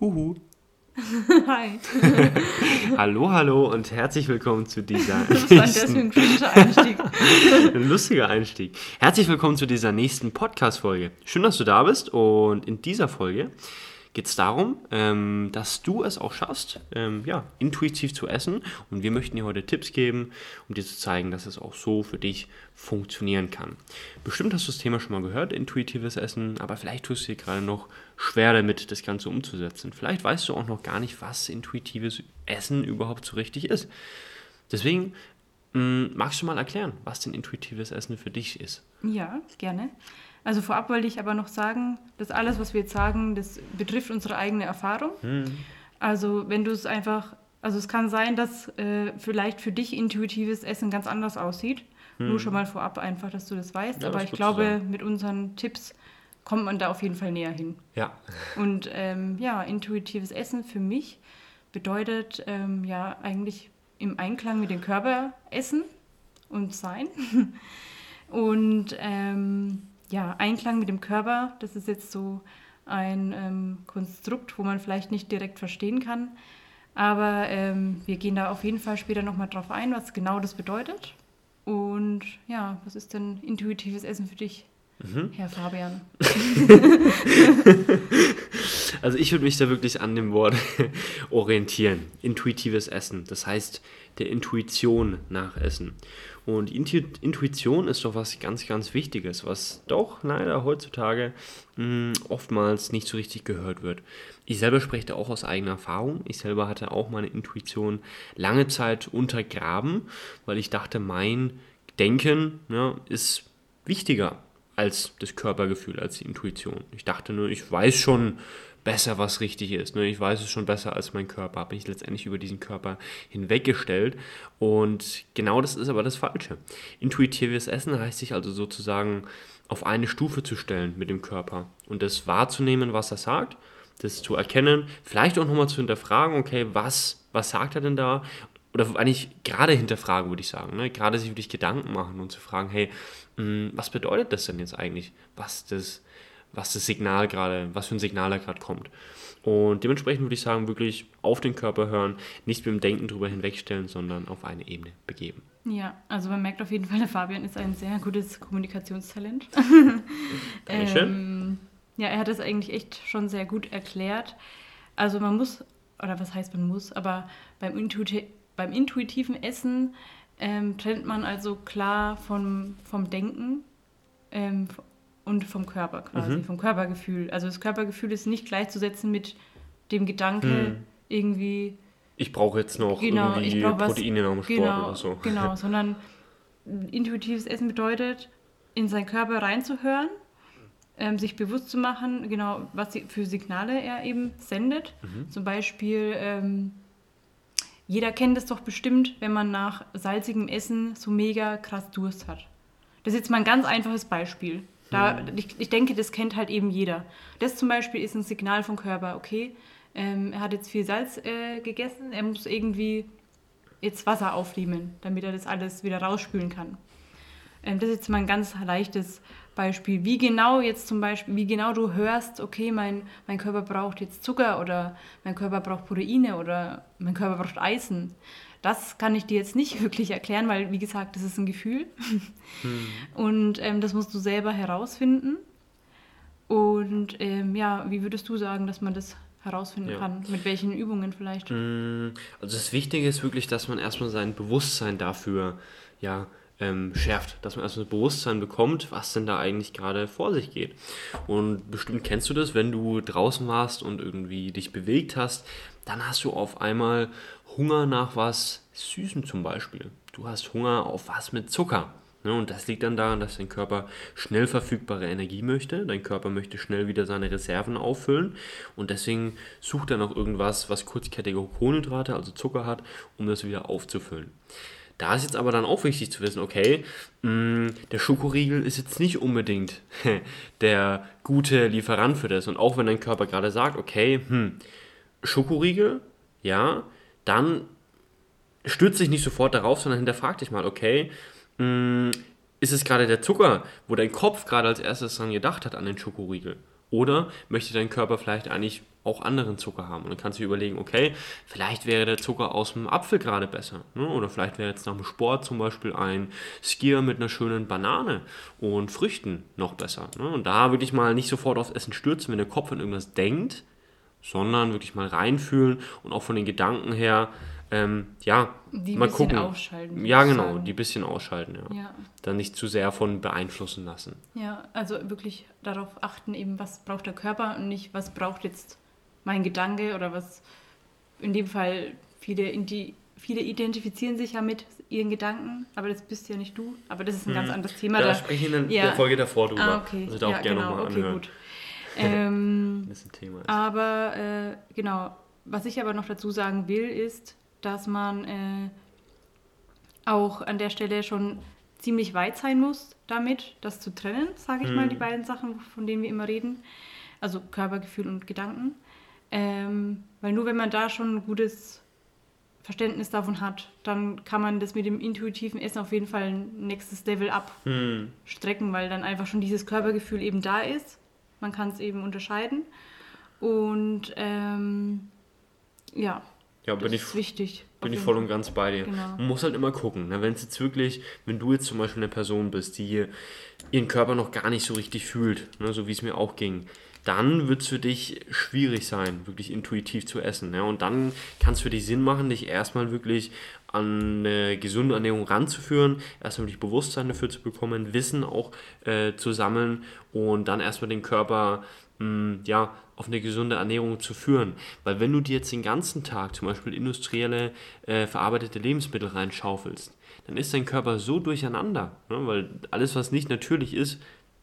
Huhu. Hi. hallo, hallo und herzlich willkommen zu dieser. Was war das für ein Einstieg? ein lustiger Einstieg. Herzlich willkommen zu dieser nächsten Podcast-Folge. Schön, dass du da bist und in dieser Folge geht es darum, ähm, dass du es auch schaffst, ähm, ja, intuitiv zu essen. Und wir möchten dir heute Tipps geben, um dir zu zeigen, dass es auch so für dich funktionieren kann. Bestimmt hast du das Thema schon mal gehört, intuitives Essen, aber vielleicht tust du dir gerade noch schwer damit, das Ganze umzusetzen. Vielleicht weißt du auch noch gar nicht, was intuitives Essen überhaupt so richtig ist. Deswegen mh, mm, magst du mal erklären, was denn intuitives Essen für dich ist? Ja, gerne. Also vorab wollte ich aber noch sagen, dass alles, was wir jetzt sagen, das betrifft unsere eigene Erfahrung. Hm. Also wenn du es einfach, also es kann sein, dass äh, vielleicht für dich intuitives Essen ganz anders aussieht. Hm. Nur schon mal vorab einfach, dass du das weißt. Ja, aber ich glaube, mit unseren Tipps kommt man da auf jeden Fall näher hin. Ja. Und ähm, ja, intuitives Essen für mich bedeutet ähm, ja eigentlich im Einklang mit dem Körper essen und sein. und ähm, ja, Einklang mit dem Körper, das ist jetzt so ein ähm, Konstrukt, wo man vielleicht nicht direkt verstehen kann. Aber ähm, wir gehen da auf jeden Fall später nochmal drauf ein, was genau das bedeutet. Und ja, was ist denn intuitives Essen für dich, mhm. Herr Fabian? also ich würde mich da wirklich an dem Wort orientieren. Intuitives Essen. Das heißt, der Intuition nach Essen. Und Intuition ist doch was ganz, ganz Wichtiges, was doch leider heutzutage mh, hm, oftmals nicht so richtig gehört wird. Ich selber spreche da auch aus eigener Erfahrung. Ich selber hatte auch meine Intuition lange Zeit untergraben, weil ich dachte, mein Denken ja, ist wichtiger als das Körpergefühl, als die Intuition. Ich dachte nur, ich weiß schon, besser, was richtig ist. Ne? Ich weiß es schon besser als mein Körper, habe mich letztendlich über diesen Körper hinweggestellt. Und genau das ist aber das Falsche. Intuitives Essen heißt sich also sozusagen auf eine Stufe zu stellen mit dem Körper und das wahrzunehmen, was er sagt, das zu erkennen, vielleicht auch nochmal zu hinterfragen, okay, was, was sagt er denn da? Oder eigentlich gerade hinterfragen, würde ich sagen. Ne? Gerade sich wirklich Gedanken machen und zu fragen, hey, mh, hm, was bedeutet das denn jetzt eigentlich, was das was das Signal gerade, was für ein Signal da gerade kommt. Und dementsprechend würde ich sagen, wirklich auf den Körper hören, nicht mit dem Denken drüber hinwegstellen, sondern auf eine Ebene begeben. Ja, also man merkt auf jeden Fall, der Fabian ist ein sehr gutes Kommunikationstalent. Dankeschön. ähm, ja, er hat es eigentlich echt schon sehr gut erklärt. Also man muss, oder was heißt man muss, aber beim, Intuiti beim intuitiven Essen ähm, trennt man also klar vom, vom Denken, ähm, und vom Körper quasi, mhm. vom Körpergefühl. Also das Körpergefühl ist nicht gleichzusetzen mit dem Gedanke mhm. irgendwie. Ich brauche jetzt noch genau, irgendwie Proteine nach dem Sport genau, oder so. Genau, sondern intuitives Essen bedeutet, in seinen Körper reinzuhören, ähm, sich bewusst zu machen, genau, was für Signale er eben sendet. Mhm. Zum Beispiel, ähm, jeder kennt es doch bestimmt, wenn man nach salzigem Essen so mega krass Durst hat. Das ist jetzt mal ein ganz einfaches Beispiel. Da, ich, ich denke, das kennt halt eben jeder. Das zum Beispiel ist ein Signal vom Körper, okay, ähm, er hat jetzt viel Salz äh, gegessen, er muss irgendwie jetzt Wasser aufnehmen, damit er das alles wieder rausspülen kann. Ähm, das ist jetzt mal ein ganz leichtes Beispiel. Wie genau jetzt zum Beispiel, wie genau du hörst, okay, mein, mein Körper braucht jetzt Zucker oder mein Körper braucht Proteine oder mein Körper braucht Eisen. Das kann ich dir jetzt nicht wirklich erklären, weil, wie gesagt, das ist ein Gefühl. Hm. Und ähm, das musst du selber herausfinden. Und ähm, ja, wie würdest du sagen, dass man das herausfinden ja. kann? Mit welchen Übungen vielleicht? Hm, also das Wichtige ist wirklich, dass man erstmal sein Bewusstsein dafür ja, ähm, schärft, dass man erstmal das Bewusstsein bekommt, was denn da eigentlich gerade vor sich geht. Und bestimmt kennst du das, wenn du draußen warst und irgendwie dich bewegt hast, dann hast du auf einmal Hunger nach was Süßem zum Beispiel. Du hast Hunger auf was mit Zucker. Ne? Und das liegt dann daran, dass dein Körper schnell verfügbare Energie möchte. Dein Körper möchte schnell wieder seine Reserven auffüllen. Und deswegen sucht er noch irgendwas, was kurzkettige Kohlenhydrate, also Zucker hat, um das wieder aufzufüllen. Da ist jetzt aber dann auch wichtig zu wissen, okay, mm, der Schokoriegel ist jetzt nicht unbedingt der gute Lieferant für das. Und auch wenn dein Körper gerade sagt, okay, hm, Schokoriegel, ja, dann stürzt dich nicht sofort darauf, sondern hinterfrag dich mal, okay, mh, mm, ist es gerade der Zucker, wo dein Kopf gerade als erstes dran gedacht hat an den Schokoriegel? Oder möchte dein Körper vielleicht eigentlich auch anderen Zucker haben. Und dann kannst du dir überlegen, okay, vielleicht wäre der Zucker aus dem Apfel gerade besser. Ne? Oder vielleicht wäre jetzt nach dem Sport zum Beispiel ein Skier mit einer schönen Banane und Früchten noch besser. Ne? Und da wirklich mal nicht sofort aufs Essen stürzen, wenn der Kopf an irgendwas denkt, sondern wirklich mal reinfühlen und auch von den Gedanken her, ähm, ja, Die mal bisschen gucken. ausschalten, Ja, genau, sagen. die bisschen ausschalten, ja. Ja. Dann nicht zu sehr von beeinflussen lassen. Ja, also wirklich darauf achten, eben was braucht der Körper und nicht, was braucht jetzt mein Gedanke oder was in dem Fall viele, Indi- viele identifizieren sich ja mit ihren Gedanken, aber das bist ja nicht du. Aber das ist ein ganz anderes Thema. Da da- spreche ich in Ja. der Folge davor drüber. Ah, okay. Also da auch ja, gerne genau, nochmal okay, anhören, gut. ähm, das ein Thema ist. aber äh, genau, was ich aber noch dazu sagen will, ist, dass man äh, auch an der Stelle schon ziemlich weit sein muss damit, das zu trennen, sage ich mal, Mhm. die beiden Sachen, von denen wir immer reden. Also Körpergefühl und Gedanken. Ähm, weil nur wenn man da schon ein gutes Verständnis davon hat, dann kann man das mit dem intuitiven Essen auf jeden Fall ein nächstes Level up Hm. strecken, weil dann einfach schon dieses Körpergefühl eben da ist. Man kann es eben unterscheiden. Und ähm, ja, Ja, das bin ich, ist wichtig. bin ich voll und ganz bei dir. Genau. Man muss halt immer gucken. Ne? Wenn es jetzt wirklich, wenn du jetzt zum Beispiel eine Person bist, die ihren Körper noch gar nicht so richtig fühlt, ne? so wie es mir auch ging, dann wird es für dich schwierig sein, wirklich intuitiv zu essen. Ne? Und dann kann es für dich Sinn machen, dich erstmal wirklich an eine gesunde Ernährung ranzuführen, erstmal wirklich Bewusstsein dafür zu bekommen, Wissen auch äh, zu sammeln und dann erstmal den Körper mh, ja, auf eine gesunde Ernährung zu führen. Weil wenn du dir jetzt den ganzen Tag zum Beispiel industrielle äh, verarbeitete Lebensmittel reinschaufelst, dann ist dein Körper so durcheinander, ne? weil alles, was nicht natürlich ist,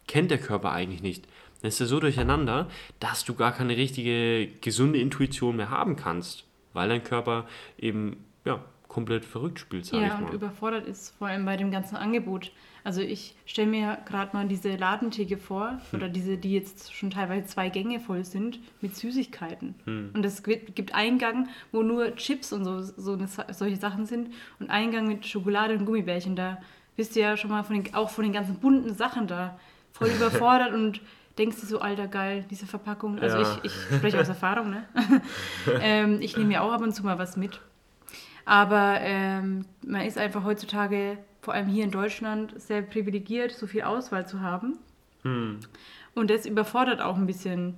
kennt der Körper eigentlich nicht. Dann ist er so durcheinander, dass du gar keine richtige gesunde Intuition mehr haben kannst, weil dein Körper eben ja, komplett verrückt spielt, sag Ja, ich und mal. überfordert ist vor allem bei dem ganzen Angebot. Also ich stelle mir gerade mal diese Ladentheke vor, Hm. oder diese, die jetzt schon teilweise zwei Gänge voll sind, mit Süßigkeiten. Hm. Und es gibt gibt einen Gang, wo nur Chips und so, so eine, solche Sachen sind und einen Gang mit Schokolade und Gummibärchen. Da bist du ja schon mal von den, auch von den ganzen bunten Sachen da voll überfordert und denkst dir so, alter geil, diese Verpackung. Also Ja. ich, ich spreche aus Erfahrung, ne? ähm, ich nehme mir auch ab und zu mal was mit. Aber ähm, man ist einfach heutzutage, vor allem hier in Deutschland, sehr privilegiert, so viel Auswahl zu haben. Hm, Und das überfordert auch ein bisschen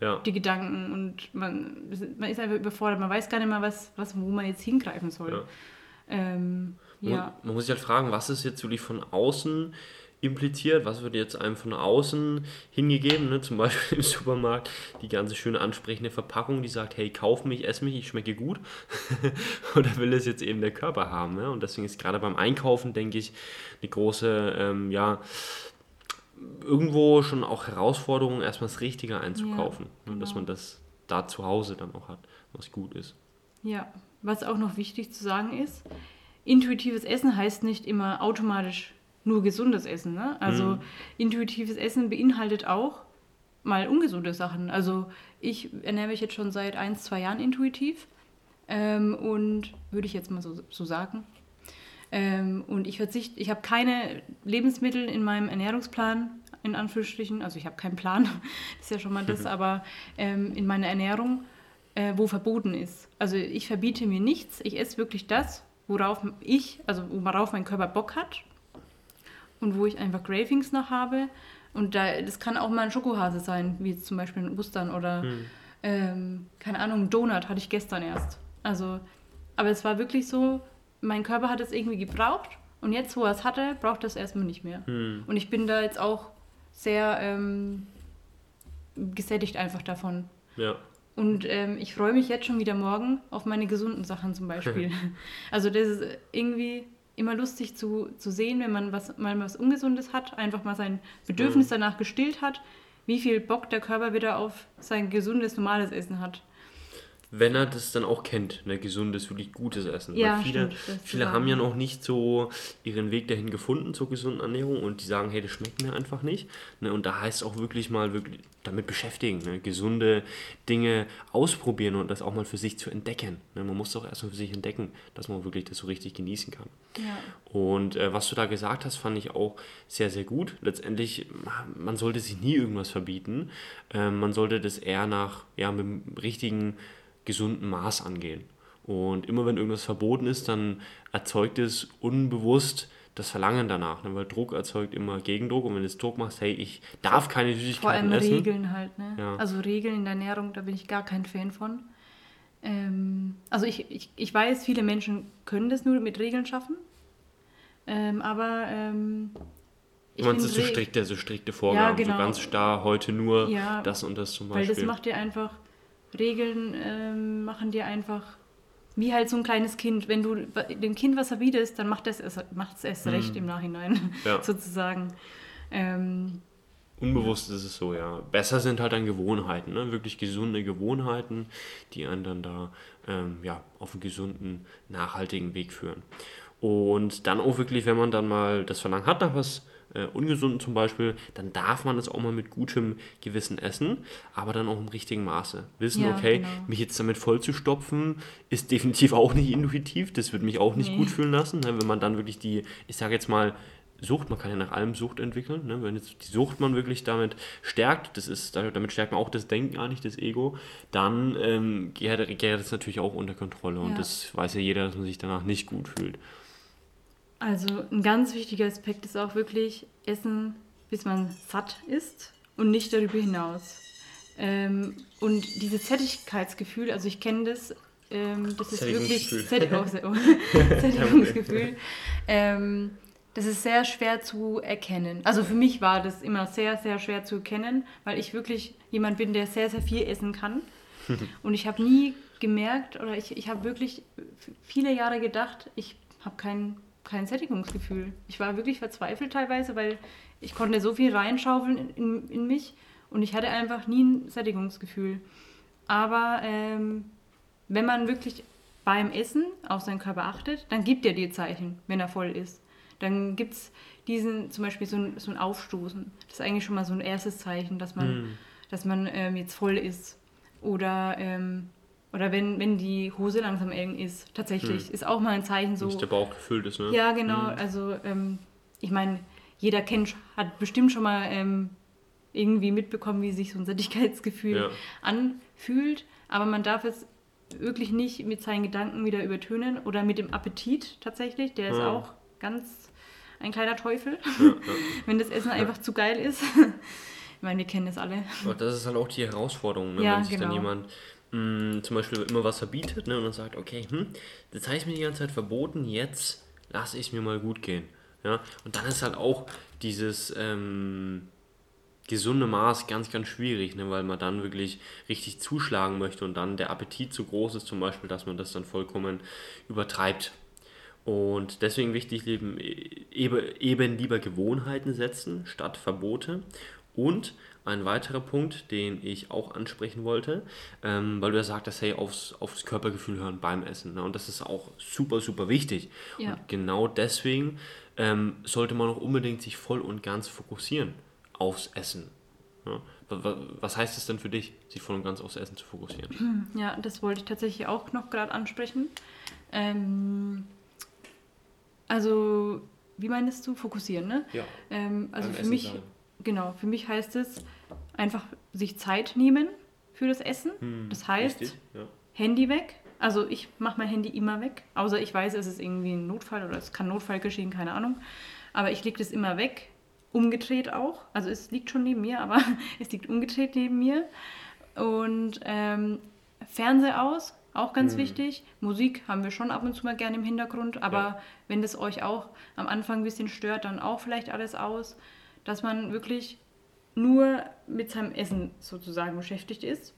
ja. die Gedanken und man, man ist einfach überfordert. Man weiß gar nicht mal, was, was, wo man jetzt hingreifen soll. Ja. Ähm, ja. Man, man muss sich halt fragen, was ist jetzt wirklich von außen impliziert, was wird jetzt einem von außen hingegeben, ne? zum Beispiel im Supermarkt die ganze schöne ansprechende Verpackung, die sagt, hey, kauf mich, ess mich, ich schmecke gut, oder will es jetzt eben der Körper haben, ne? und deswegen ist gerade beim Einkaufen, denke ich, eine große, ähm, ja, irgendwo schon auch Herausforderung, erstmal das Richtige einzukaufen, ne? dass genau. man das da zu Hause dann auch hat, was gut ist. Ja, was auch noch wichtig zu sagen ist, intuitives Essen heißt nicht immer automatisch nur gesundes Essen. Ne? Also Mhm. intuitives Essen beinhaltet auch mal ungesunde Sachen. Also ich ernähre mich jetzt schon seit ein, zwei Jahren intuitiv ähm, und würde ich jetzt mal so, so sagen. Ähm, und ich verzichte, ich habe keine Lebensmittel in meinem Ernährungsplan, in Anführungsstrichen, also ich habe keinen Plan, ist ja schon mal das, aber ähm, in meiner Ernährung, äh, wo verboten ist. Also ich verbiete mir nichts, ich esse wirklich das, worauf ich, also worauf mein Körper Bock hat und wo ich einfach Cravings nach habe. Und da, das kann auch mal ein Schokohase sein, wie zum Beispiel in Ostern oder Hm. ähm, keine Ahnung, ein Donut hatte ich gestern erst. Also, aber es war wirklich so, mein Körper hat es irgendwie gebraucht und jetzt, wo er es hatte, braucht er es erstmal nicht mehr. Hm. Und ich bin da jetzt auch sehr ähm, gesättigt einfach davon. Ja. Und ähm, ich freue mich jetzt schon wieder morgen auf meine gesunden Sachen zum Beispiel. also das ist irgendwie immer lustig zu, zu sehen, wenn man was, mal was Ungesundes hat, einfach mal sein Bedürfnis danach gestillt hat, wie viel Bock der Körper wieder auf sein gesundes, normales Essen hat. Wenn er das dann auch kennt, ne, gesundes, wirklich gutes Essen. Ja, Weil viele, stimmt, viele haben ja noch nicht so ihren Weg dahin gefunden zur gesunden Ernährung und die sagen, hey, das schmeckt mir einfach nicht. Ne, und da heißt es auch wirklich mal wirklich damit beschäftigen, ne, gesunde Dinge ausprobieren und das auch mal für sich zu entdecken. Ne, man muss doch erstmal für sich entdecken, dass man wirklich das so richtig genießen kann. Ja. Und äh, was du da gesagt hast, fand ich auch sehr, sehr gut. Letztendlich, man sollte sich nie irgendwas verbieten. Ähm, man sollte das eher nach, ja, mit dem richtigen, gesunden Maß angehen. Und immer wenn irgendwas verboten ist, dann erzeugt es unbewusst das Verlangen danach. Ne? Weil Druck erzeugt immer Gegendruck. Und wenn du jetzt Druck machst, hey, ich darf keine Vor Süßigkeiten allem essen. Regeln halt, ne? Ja. Also Regeln in der Ernährung, da bin ich gar kein Fan von. Ähm, also ich, ich, ich weiß, viele Menschen können das nur mit Regeln schaffen. Ähm, aber ähm, find es so Re- strikte, so strikte Vorgaben, genau. so ganz starr, heute nur Ja, das und das zum Weil Beispiel. das macht dir einfach, Regeln ähm, machen dir einfach, wie halt so ein kleines Kind. Wenn du dem Kind was verbietest, dann macht es erst, macht's erst recht im Nachhinein, Mhm. Ja. sozusagen. Ähm, Unbewusst ist es so, ja. Besser sind halt dann Gewohnheiten, ne? wirklich gesunde Gewohnheiten, die einen dann da ähm, ja, auf einen gesunden, nachhaltigen Weg führen. Und dann auch wirklich, wenn man dann mal das Verlangen hat nach was äh, Ungesunden zum Beispiel, dann darf man es auch mal mit gutem Gewissen essen, aber dann auch im richtigen Maße. Wissen, Ja, okay, genau. mich jetzt damit voll zu stopfen, ist definitiv auch nicht intuitiv, das wird mich auch nicht Nee. gut fühlen lassen, ne? wenn man dann wirklich die, ich sage jetzt mal, Sucht, man kann ja nach allem Sucht entwickeln. Ne? Wenn jetzt die Sucht man wirklich damit stärkt, das ist, damit stärkt man auch das Denken eigentlich, das Ego, dann ähm, gerät, gerät das natürlich auch unter Kontrolle. Und Ja. das weiß ja jeder, dass man sich danach nicht gut fühlt. Also ein ganz wichtiger Aspekt ist auch wirklich Essen, bis man satt ist und nicht darüber hinaus. Ähm, und dieses Sättigkeitsgefühl, also ich kenne das, ähm, das ist wirklich Sättigungsgefühl. Sättig Sättigungsgefühl. Ähm, das ist sehr schwer zu erkennen. Also für mich war das immer sehr, sehr schwer zu erkennen, weil ich wirklich jemand bin, der sehr, sehr viel essen kann. Und ich habe nie gemerkt oder ich, ich habe wirklich viele Jahre gedacht, ich habe kein, kein Sättigungsgefühl. Ich war wirklich verzweifelt teilweise, weil ich konnte so viel reinschaufeln in, in, in mich und ich hatte einfach nie ein Sättigungsgefühl. Aber ähm, wenn man wirklich beim Essen auf seinen Körper achtet, dann gibt er dir Zeichen, wenn er voll ist. Dann gibt es diesen, zum Beispiel so ein, so ein Aufstoßen. Das ist eigentlich schon mal so ein erstes Zeichen, dass man, Mhm. dass man ähm, jetzt voll ist. Oder, ähm, oder wenn, wenn die Hose langsam eng ist, tatsächlich, ist auch mal ein Zeichen so. Dass der Bauch gefüllt ist, ne? Ja, genau. Also ähm, ich meine, jeder kennt, hat bestimmt schon mal ähm, irgendwie mitbekommen, wie sich so ein Sättigkeitsgefühl Ja. anfühlt. Aber man darf es wirklich nicht mit seinen Gedanken wieder übertönen oder mit dem Appetit tatsächlich. Der ist Ja. auch ganz ein kleiner Teufel, Ja, wenn das Essen einfach zu geil ist. ich meine, wir kennen das alle. Aber das ist halt auch die Herausforderung, ne? Ja, wenn sich dann genau. jemand mh, zum Beispiel immer was verbietet ne? und dann sagt, okay, hm, das habe ich mir die ganze Zeit verboten, jetzt lasse ich es mir mal gut gehen. Ja? Und dann ist halt auch dieses ähm, gesunde Maß ganz, ganz schwierig, ne? weil man dann wirklich richtig zuschlagen möchte und dann der Appetit zu groß ist, zum Beispiel, dass man das dann vollkommen übertreibt. Und deswegen wichtig, eben, eben, eben lieber Gewohnheiten setzen statt Verbote. Und ein weiterer Punkt, den ich auch ansprechen wollte, ähm, weil du ja sagtest, hey, aufs, aufs Körpergefühl hören beim Essen. Ne? Und das ist auch super, super wichtig. Ja. Und genau deswegen ähm, sollte man auch unbedingt sich voll und ganz fokussieren aufs Essen. Wa- Was heißt es denn für dich, sich voll und ganz aufs Essen zu fokussieren? Ja, das wollte ich tatsächlich auch noch gerade ansprechen. Ähm, also, wie meinst du? Fokussieren, ne? Ja. Ähm, also Beim für Essen mich, sein. Genau, für mich heißt es einfach sich Zeit nehmen für das Essen. Hm, das heißt, richtig, ja. Handy weg. Also ich mache mein Handy immer weg, außer ich weiß, es ist irgendwie ein Notfall oder es kann Notfall geschehen, keine Ahnung. Aber ich lege das immer weg, umgedreht auch. Also es liegt schon neben mir, aber es liegt umgedreht neben mir. Und ähm, Fernseher aus, auch ganz wichtig. Musik haben wir schon ab und zu mal gerne im Hintergrund, aber Ja. wenn das euch auch am Anfang ein bisschen stört, dann auch vielleicht alles aus, dass man wirklich nur mit seinem Essen sozusagen beschäftigt ist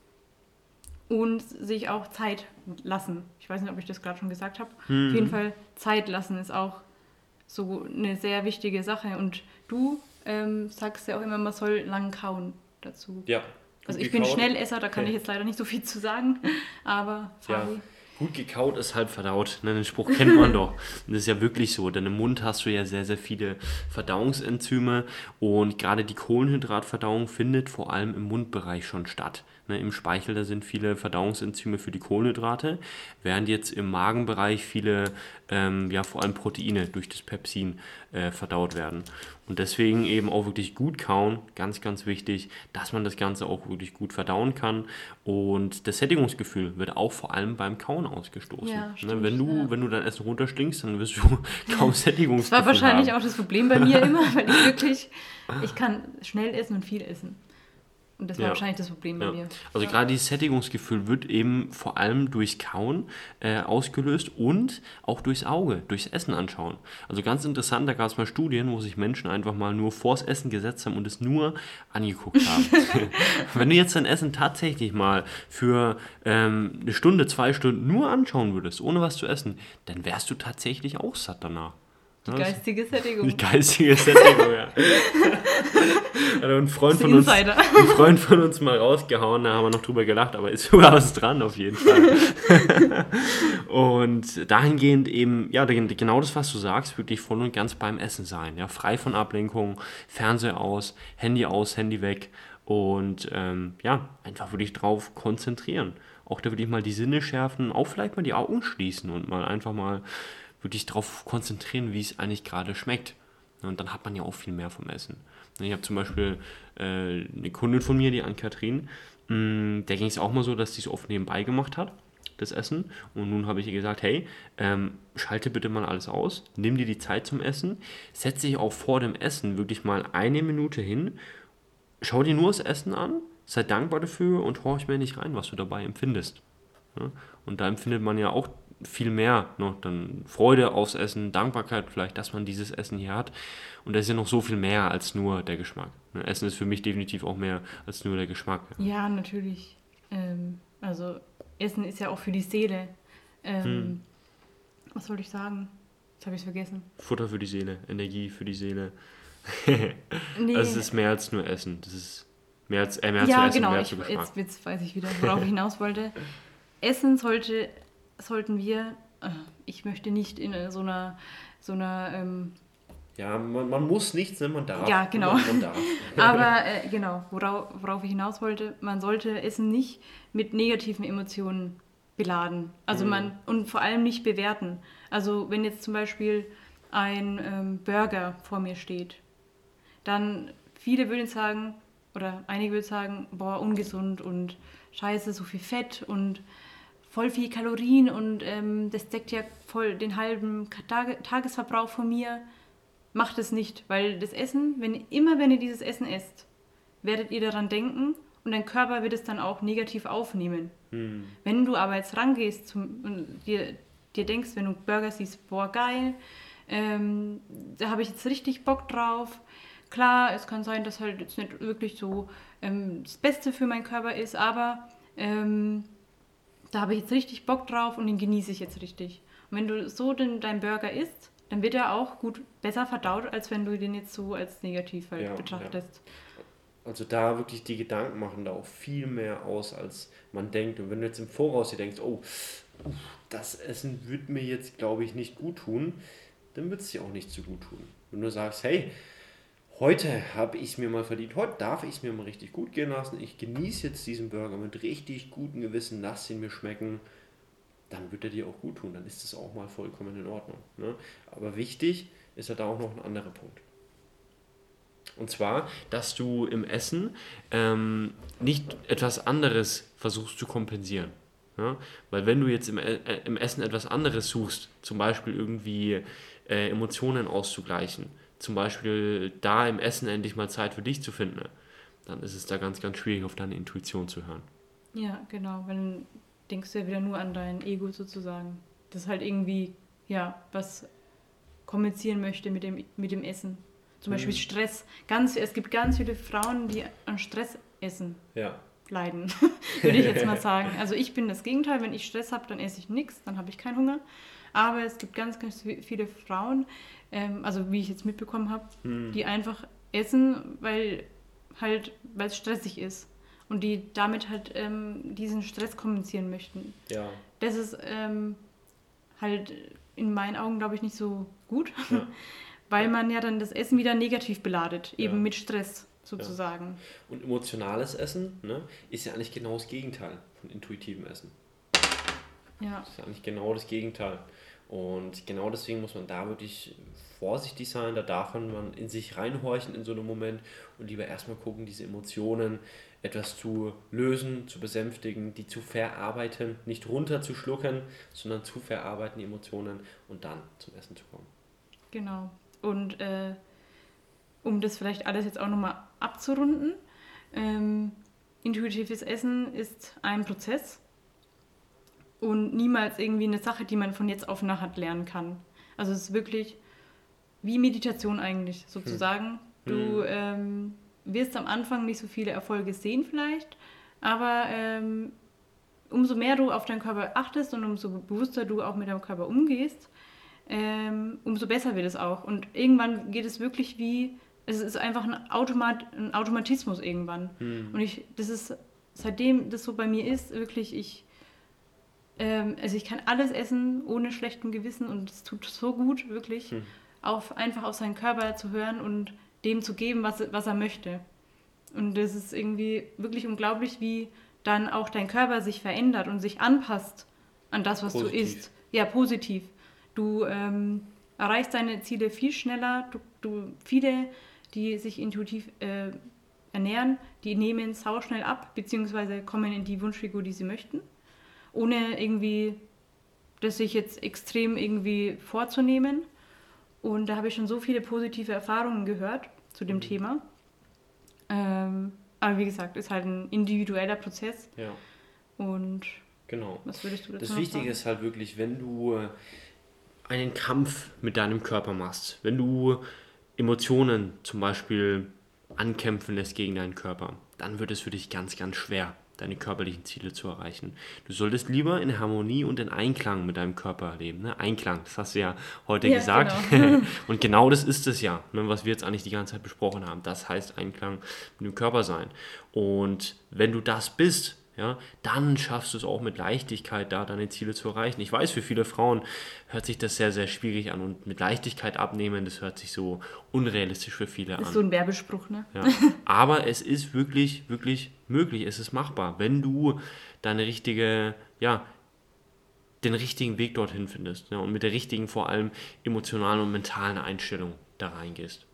und sich auch Zeit lassen. Ich weiß nicht, ob ich das gerade schon gesagt habe. Auf jeden Fall Zeit lassen ist auch so eine sehr wichtige Sache. Und du ähm, sagst ja auch immer, man soll lang kauen dazu. Ja, Also ich bin Schnellesser, da kann ich jetzt leider nicht so viel zu sagen, aber Fabi. Ja. Gut gekaut ist halb verdaut. Ne? Den Spruch kennt man doch. Und das ist ja wirklich so, denn im Mund hast du ja sehr, sehr viele Verdauungsenzyme und gerade die Kohlenhydratverdauung findet vor allem im Mundbereich schon statt. Ne, Im Speichel, da sind viele Verdauungsenzyme für die Kohlenhydrate, während jetzt im Magenbereich viele, ähm, ja vor allem Proteine durch das Pepsin äh, verdaut werden. Und deswegen eben auch wirklich gut kauen, ganz, ganz wichtig, dass man das Ganze auch wirklich gut verdauen kann. Und das Sättigungsgefühl wird auch vor allem beim Kauen ausgestoßen. Ja, ne, stimmt, wenn, du, ja. wenn du dein Essen runterschlingst, dann wirst du kaum Sättigungsgefühl Das war wahrscheinlich haben. auch das Problem bei mir immer, weil ich wirklich, ich kann schnell essen und viel essen. Und das war ja. wahrscheinlich das Problem bei ja. mir. Also ja. gerade dieses Sättigungsgefühl wird eben vor allem durchs Kauen äh, ausgelöst und auch durchs Auge, durchs Essen anschauen. Also ganz interessant, da gab es mal Studien, wo sich Menschen einfach mal nur vors Essen gesetzt haben und es nur angeguckt haben. Wenn du jetzt dein Essen tatsächlich mal für ähm, eine Stunde, zwei Stunden nur anschauen würdest, ohne was zu essen, dann wärst du tatsächlich auch satt danach. Die geistige Sättigung. Die geistige Sättigung, ja. Hat ein Freund, von uns, ein Freund von uns mal rausgehauen, da haben wir noch drüber gelacht, aber ist sogar was dran auf jeden Fall. und dahingehend eben, ja, genau das, was du sagst, wirklich voll und ganz beim Essen sein. Ja, frei von Ablenkung, Fernseher aus, Handy aus, Handy weg und ähm, ja, einfach wirklich drauf konzentrieren. Auch da würde ich mal die Sinne schärfen, auch vielleicht mal die Augen schließen und mal einfach mal wirklich darauf konzentrieren, wie es eigentlich gerade schmeckt. Und dann hat man ja auch viel mehr vom Essen. Ich habe zum Beispiel äh, eine Kundin von mir, die Ann-Kathrin, mm, der ging es auch mal so, dass sie es oft nebenbei gemacht hat, das Essen. Und nun habe ich ihr gesagt, hey, ähm, schalte bitte mal alles aus, nimm dir die Zeit zum Essen, setze dich auch vor dem Essen wirklich mal eine Minute hin, schau dir nur das Essen an, sei dankbar dafür und horch mir nicht rein, was du dabei empfindest. Ja? Und da empfindet man ja auch viel mehr. Ne? Dann Freude aufs Essen, Dankbarkeit vielleicht, dass man dieses Essen hier hat. Und das ist ja noch so viel mehr als nur der Geschmack. Ne? Essen ist für mich definitiv auch mehr als nur der Geschmack. Ja, natürlich. Ähm, also Essen ist ja auch für die Seele. Ähm, hm. Was wollte ich sagen? Jetzt habe ich es vergessen. Futter für die Seele, Energie für die Seele. nee. Also es ist mehr als nur Essen. Das ist mehr als, äh, mehr als ja, Essen, genau. mehr als ich, Jetzt, jetzt weiß ich wieder, worauf ich hinaus wollte. Essen sollte sollten wir, äh, ich möchte nicht in so einer, so einer ähm, ja, man, man, muss nichts, wenn man darf. Ja, genau. Man, darf. Aber äh, genau, worauf, worauf ich hinaus wollte, man sollte Essen nicht mit negativen Emotionen beladen. Also mhm. man, und vor allem nicht bewerten. Also wenn jetzt zum Beispiel ein ähm, Burger vor mir steht, dann viele würden sagen, oder einige würden sagen, boah, ungesund und scheiße, so viel Fett und voll viel Kalorien und ähm, das deckt ja voll den halben Tage Tagesverbrauch von mir. Macht es nicht, weil das Essen, wenn immer wenn ihr dieses Essen esst, werdet ihr daran denken und dein Körper wird es dann auch negativ aufnehmen. Hm. Wenn du aber jetzt rangehst zum, und dir, dir denkst, wenn du Burger siehst, boah geil, ähm, da habe ich jetzt richtig Bock drauf. Klar, es kann sein, dass halt jetzt nicht wirklich so ähm, das Beste für meinen Körper ist, aber ähm, da habe ich jetzt richtig Bock drauf und den genieße ich jetzt richtig. Und wenn du so den, deinen Burger isst, dann wird er auch gut besser verdaut, als wenn du den jetzt so als negativ halt ja, betrachtest. Ja. Also da wirklich die Gedanken machen da auch viel mehr aus, als man denkt. Und wenn du jetzt im Voraus dir denkst, oh, das Essen wird mir jetzt, glaube ich, nicht gut tun, dann wird es dir auch nicht so gut tun. Wenn du sagst, hey, heute habe ich es mir mal verdient, heute darf ich es mir mal richtig gut gehen lassen, ich genieße jetzt diesen Burger mit richtig gutem Gewissen, lass ihn mir schmecken, dann wird er dir auch gut tun, dann ist es auch mal vollkommen in Ordnung. Ne? Aber wichtig ist ja da auch noch ein anderer Punkt. Und zwar, dass du im Essen ähm, nicht etwas anderes versuchst zu kompensieren. Ja? Weil wenn du jetzt im, äh, im Essen etwas anderes suchst, zum Beispiel irgendwie äh, Emotionen auszugleichen, zum Beispiel da im Essen endlich mal Zeit für dich zu finden, dann ist es da ganz, ganz schwierig, auf deine Intuition zu hören. Ja, genau. Wenn denkst du ja wieder nur an dein Ego sozusagen. Das halt irgendwie, ja, was kommunizieren möchte mit dem, mit dem Essen. Zum Beispiel mhm. Stress. Ganz, es gibt ganz viele Frauen, die an Stress essen. Ja. Leiden, würde ich jetzt mal sagen. Also ich bin das Gegenteil. Wenn ich Stress habe, dann esse ich nichts, dann habe ich keinen Hunger. Aber es gibt ganz, ganz viele Frauen, ähm, also wie ich jetzt mitbekommen habe, mhm. die einfach essen, weil halt, weil es stressig ist. und die damit halt ähm, diesen Stress kompensieren möchten. Ja. Das ist ähm, halt in meinen Augen, glaube ich, nicht so gut, Ja. weil man ja dann das Essen wieder negativ beladet, eben Ja. mit Stress sozusagen. Und emotionales Essen ne, ist ja eigentlich genau das Gegenteil von intuitivem Essen. Ja. Das ist eigentlich genau das Gegenteil. Und genau deswegen muss man da wirklich vorsichtig sein. Da darf man in sich reinhorchen in so einem Moment und lieber erstmal gucken, diese Emotionen etwas zu lösen, zu besänftigen, die zu verarbeiten, nicht runterzuschlucken, sondern zu verarbeiten, die Emotionen und dann zum Essen zu kommen. Genau. Und äh, um das vielleicht alles jetzt auch nochmal abzurunden, ähm, intuitives Essen ist ein Prozess und niemals irgendwie eine Sache, die man von jetzt auf nachher lernen kann. Also es ist wirklich wie Meditation eigentlich sozusagen. Du ähm, wirst am Anfang nicht so viele Erfolge sehen vielleicht, aber ähm, umso mehr du auf deinen Körper achtest und umso bewusster du auch mit deinem Körper umgehst, ähm, umso besser wird es auch. Und irgendwann geht es wirklich wie, es ist einfach ein, Automat, ein Automatismus irgendwann. Und ich, das ist, seitdem das so bei mir ist, wirklich, ich, ähm, also ich kann alles essen ohne schlechten Gewissen und es tut so gut, wirklich, auf, einfach auf seinen Körper zu hören und dem zu geben, was, was er möchte. Und das ist irgendwie wirklich unglaublich, wie dann auch dein Körper sich verändert und sich anpasst an das, was Positiv. du isst. Ja, positiv. Du ähm, erreichst deine Ziele viel schneller. Du, du, viele, die sich intuitiv äh, ernähren, die nehmen sauschnell ab, beziehungsweise kommen in die Wunschfigur, die sie möchten, ohne irgendwie das sich jetzt extrem irgendwie vorzunehmen. Und da habe ich schon so viele positive Erfahrungen gehört zu dem Thema. Ähm, aber wie gesagt, ist halt ein individueller Prozess. Ja, Und genau. was würdest du dazu Das Wichtige sagen? ist halt wirklich, wenn du äh, einen Kampf mit deinem Körper machst, wenn du Emotionen zum Beispiel ankämpfen lässt gegen deinen Körper, dann wird es für dich ganz, ganz schwer, deine körperlichen Ziele zu erreichen. Du solltest lieber in Harmonie und in Einklang mit deinem Körper leben. Ne? Einklang, das hast du ja heute Ja, gesagt. genau. und genau das ist es ja, ne, was wir jetzt eigentlich die ganze Zeit besprochen haben. Das heißt Einklang mit dem Körper sein. Und wenn du das bist, ja, dann schaffst du es auch mit Leichtigkeit, da deine Ziele zu erreichen. Ich weiß, für viele Frauen hört sich das sehr, sehr schwierig an und mit Leichtigkeit abnehmen, das hört sich so unrealistisch für viele ist an. so ein Werbespruch, ne? Ja. Aber es ist wirklich, wirklich möglich. Es ist machbar, wenn du deine richtige, ja, den richtigen Weg dorthin findest ja, und mit der richtigen, vor allem emotionalen und mentalen Einstellung da reingehst.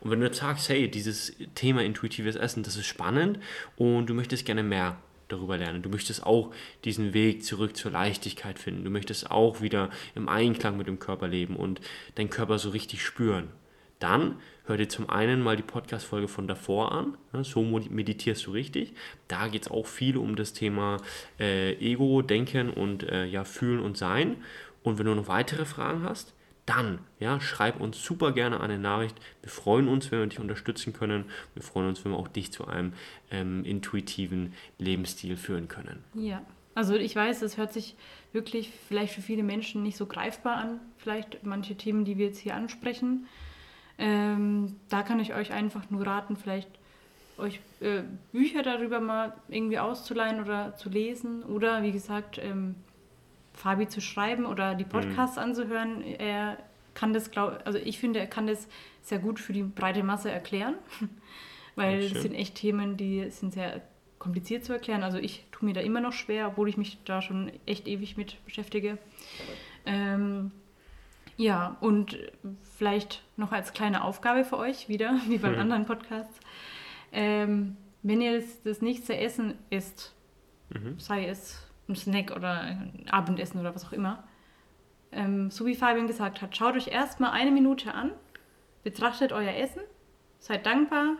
Und wenn du jetzt sagst, hey, dieses Thema intuitives Essen, das ist spannend und du möchtest gerne mehr darüber lernen. Du möchtest auch diesen Weg zurück zur Leichtigkeit finden. Du möchtest auch wieder im Einklang mit dem Körper leben und deinen Körper so richtig spüren. Dann hör dir zum einen mal die Podcast-Folge von davor an. Ja, so meditierst du richtig. Da geht es auch viel um das Thema äh, Ego, Denken und äh, ja, Fühlen und Sein. Und wenn du noch weitere Fragen hast, dann ja, schreib uns super gerne eine Nachricht. Wir freuen uns, wenn wir dich unterstützen können. Wir freuen uns, wenn wir auch dich zu einem ähm, intuitiven Lebensstil führen können. Ja. Also ich weiß, es hört sich wirklich vielleicht für viele Menschen nicht so greifbar an. Vielleicht manche Themen, die wir jetzt hier ansprechen. Ähm, da kann ich euch einfach nur raten, vielleicht euch äh, Bücher darüber mal irgendwie auszuleihen oder zu lesen. Oder wie gesagt, ähm, Fabi zu schreiben oder die Podcasts anzuhören. Er kann das, glaub, also ich finde, er kann das sehr gut für die breite Masse erklären. Weil das sind echt Themen, die sind sehr kompliziert zu erklären. Also ich tue mir da immer noch schwer, obwohl ich mich da schon echt ewig mit beschäftige. Ähm, ja, und vielleicht noch als kleine Aufgabe für euch wieder, wie beim anderen Podcast. Ähm, wenn ihr das, das nächste Essen isst, sei es ein Snack oder ein Abendessen oder was auch immer, ähm, so wie Fabian gesagt hat, schaut euch erstmal eine Minute an, betrachtet euer Essen, seid dankbar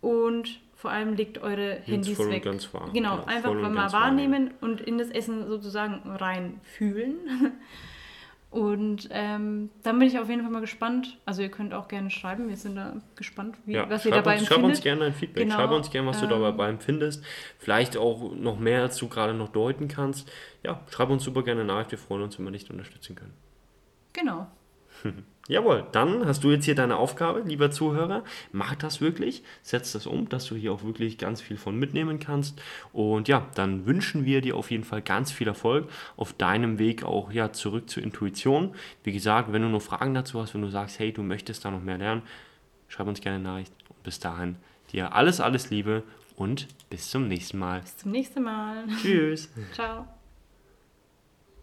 und vor allem legt eure Nimmt's Handys voll und weg. ganz wahr. Genau, Ja, einfach und mal ganz wahrnehmen und in das Essen sozusagen reinfühlen. Und ähm, dann bin ich auf jeden Fall mal gespannt. Also ihr könnt auch gerne schreiben, wir sind da gespannt, wie, Ja, was ihr dabei uns, schreib uns empfindet. gerne ein Feedback. Genau, Schreib uns gerne, was du ähm, dabei empfindest. Vielleicht auch noch mehr, als du gerade noch deuten kannst. Ja, schreib uns super gerne nach. Wir freuen uns, wenn wir dich unterstützen können. Genau. Jawohl, dann hast du jetzt hier deine Aufgabe, lieber Zuhörer. Mach das wirklich, setz das um, dass du hier auch wirklich ganz viel von mitnehmen kannst. Und ja, dann wünschen wir dir auf jeden Fall ganz viel Erfolg auf deinem Weg auch ja zurück zur Intuition. Wie gesagt, wenn du noch Fragen dazu hast, wenn du sagst, hey, du möchtest da noch mehr lernen, schreib uns gerne eine Nachricht. Und bis dahin dir alles, alles Liebe und bis zum nächsten Mal. Bis zum nächsten Mal. Tschüss. Ciao.